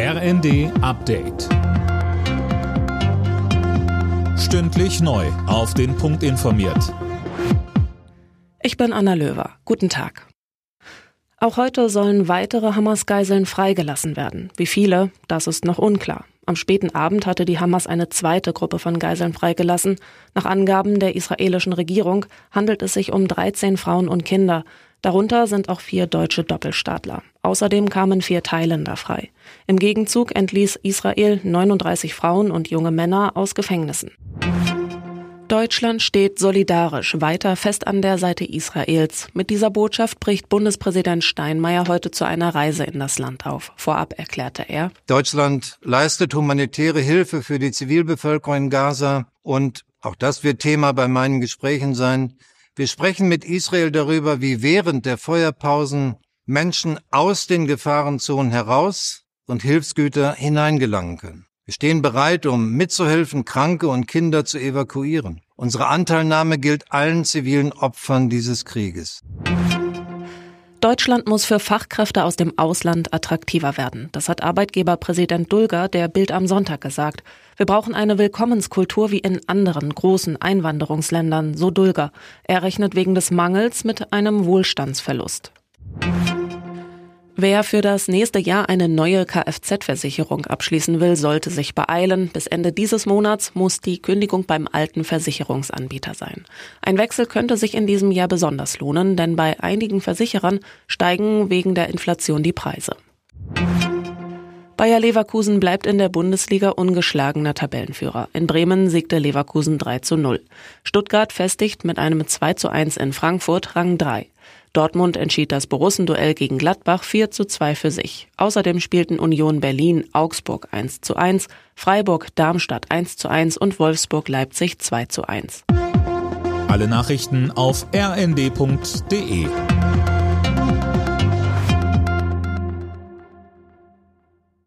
RND Update. Stündlich neu. Auf den Punkt informiert. Ich bin Anna Löwer. Guten Tag. Auch heute sollen weitere Hamas-Geiseln freigelassen werden. Wie viele, das ist noch unklar. Am späten Abend hatte die Hamas eine zweite Gruppe von Geiseln freigelassen. Nach Angaben der israelischen Regierung handelt es sich um 13 Frauen und Kinder. Darunter sind auch vier deutsche Doppelstaatler. Außerdem kamen vier Thailänder frei. Im Gegenzug entließ Israel 39 Frauen und junge Männer aus Gefängnissen. Deutschland steht solidarisch weiter fest an der Seite Israels. Mit dieser Botschaft bricht Bundespräsident Steinmeier heute zu einer Reise in das Land auf. Vorab erklärte er, Deutschland leistet humanitäre Hilfe für die Zivilbevölkerung in Gaza und auch das wird Thema bei meinen Gesprächen sein. Wir sprechen mit Israel darüber, wie während der Feuerpausen Menschen aus den Gefahrenzonen heraus und Hilfsgüter hineingelangen können. Wir stehen bereit, um mitzuhelfen, Kranke und Kinder zu evakuieren. Unsere Anteilnahme gilt allen zivilen Opfern dieses Krieges. Deutschland muss für Fachkräfte aus dem Ausland attraktiver werden. Das hat Arbeitgeberpräsident Dulger der Bild am Sonntag gesagt. Wir brauchen eine Willkommenskultur wie in anderen großen Einwanderungsländern, so Dulger. Er rechnet wegen des Mangels mit einem Wohlstandsverlust. Wer für das nächste Jahr eine neue Kfz-Versicherung abschließen will, sollte sich beeilen. Bis Ende dieses Monats muss die Kündigung beim alten Versicherungsanbieter sein. Ein Wechsel könnte sich in diesem Jahr besonders lohnen, denn bei einigen Versicherern steigen wegen der Inflation die Preise. Bayer Leverkusen bleibt in der Bundesliga ungeschlagener Tabellenführer. In Bremen siegte Leverkusen 3 zu 0. Stuttgart festigt mit einem 2 zu 1 in Frankfurt Rang 3. Dortmund entschied das Borussenduell gegen Gladbach 4 zu 2 für sich. Außerdem spielten Union Berlin Augsburg 1 zu 1, Freiburg Darmstadt 1 zu 1 und Wolfsburg Leipzig 2 zu 1. Alle Nachrichten auf rnd.de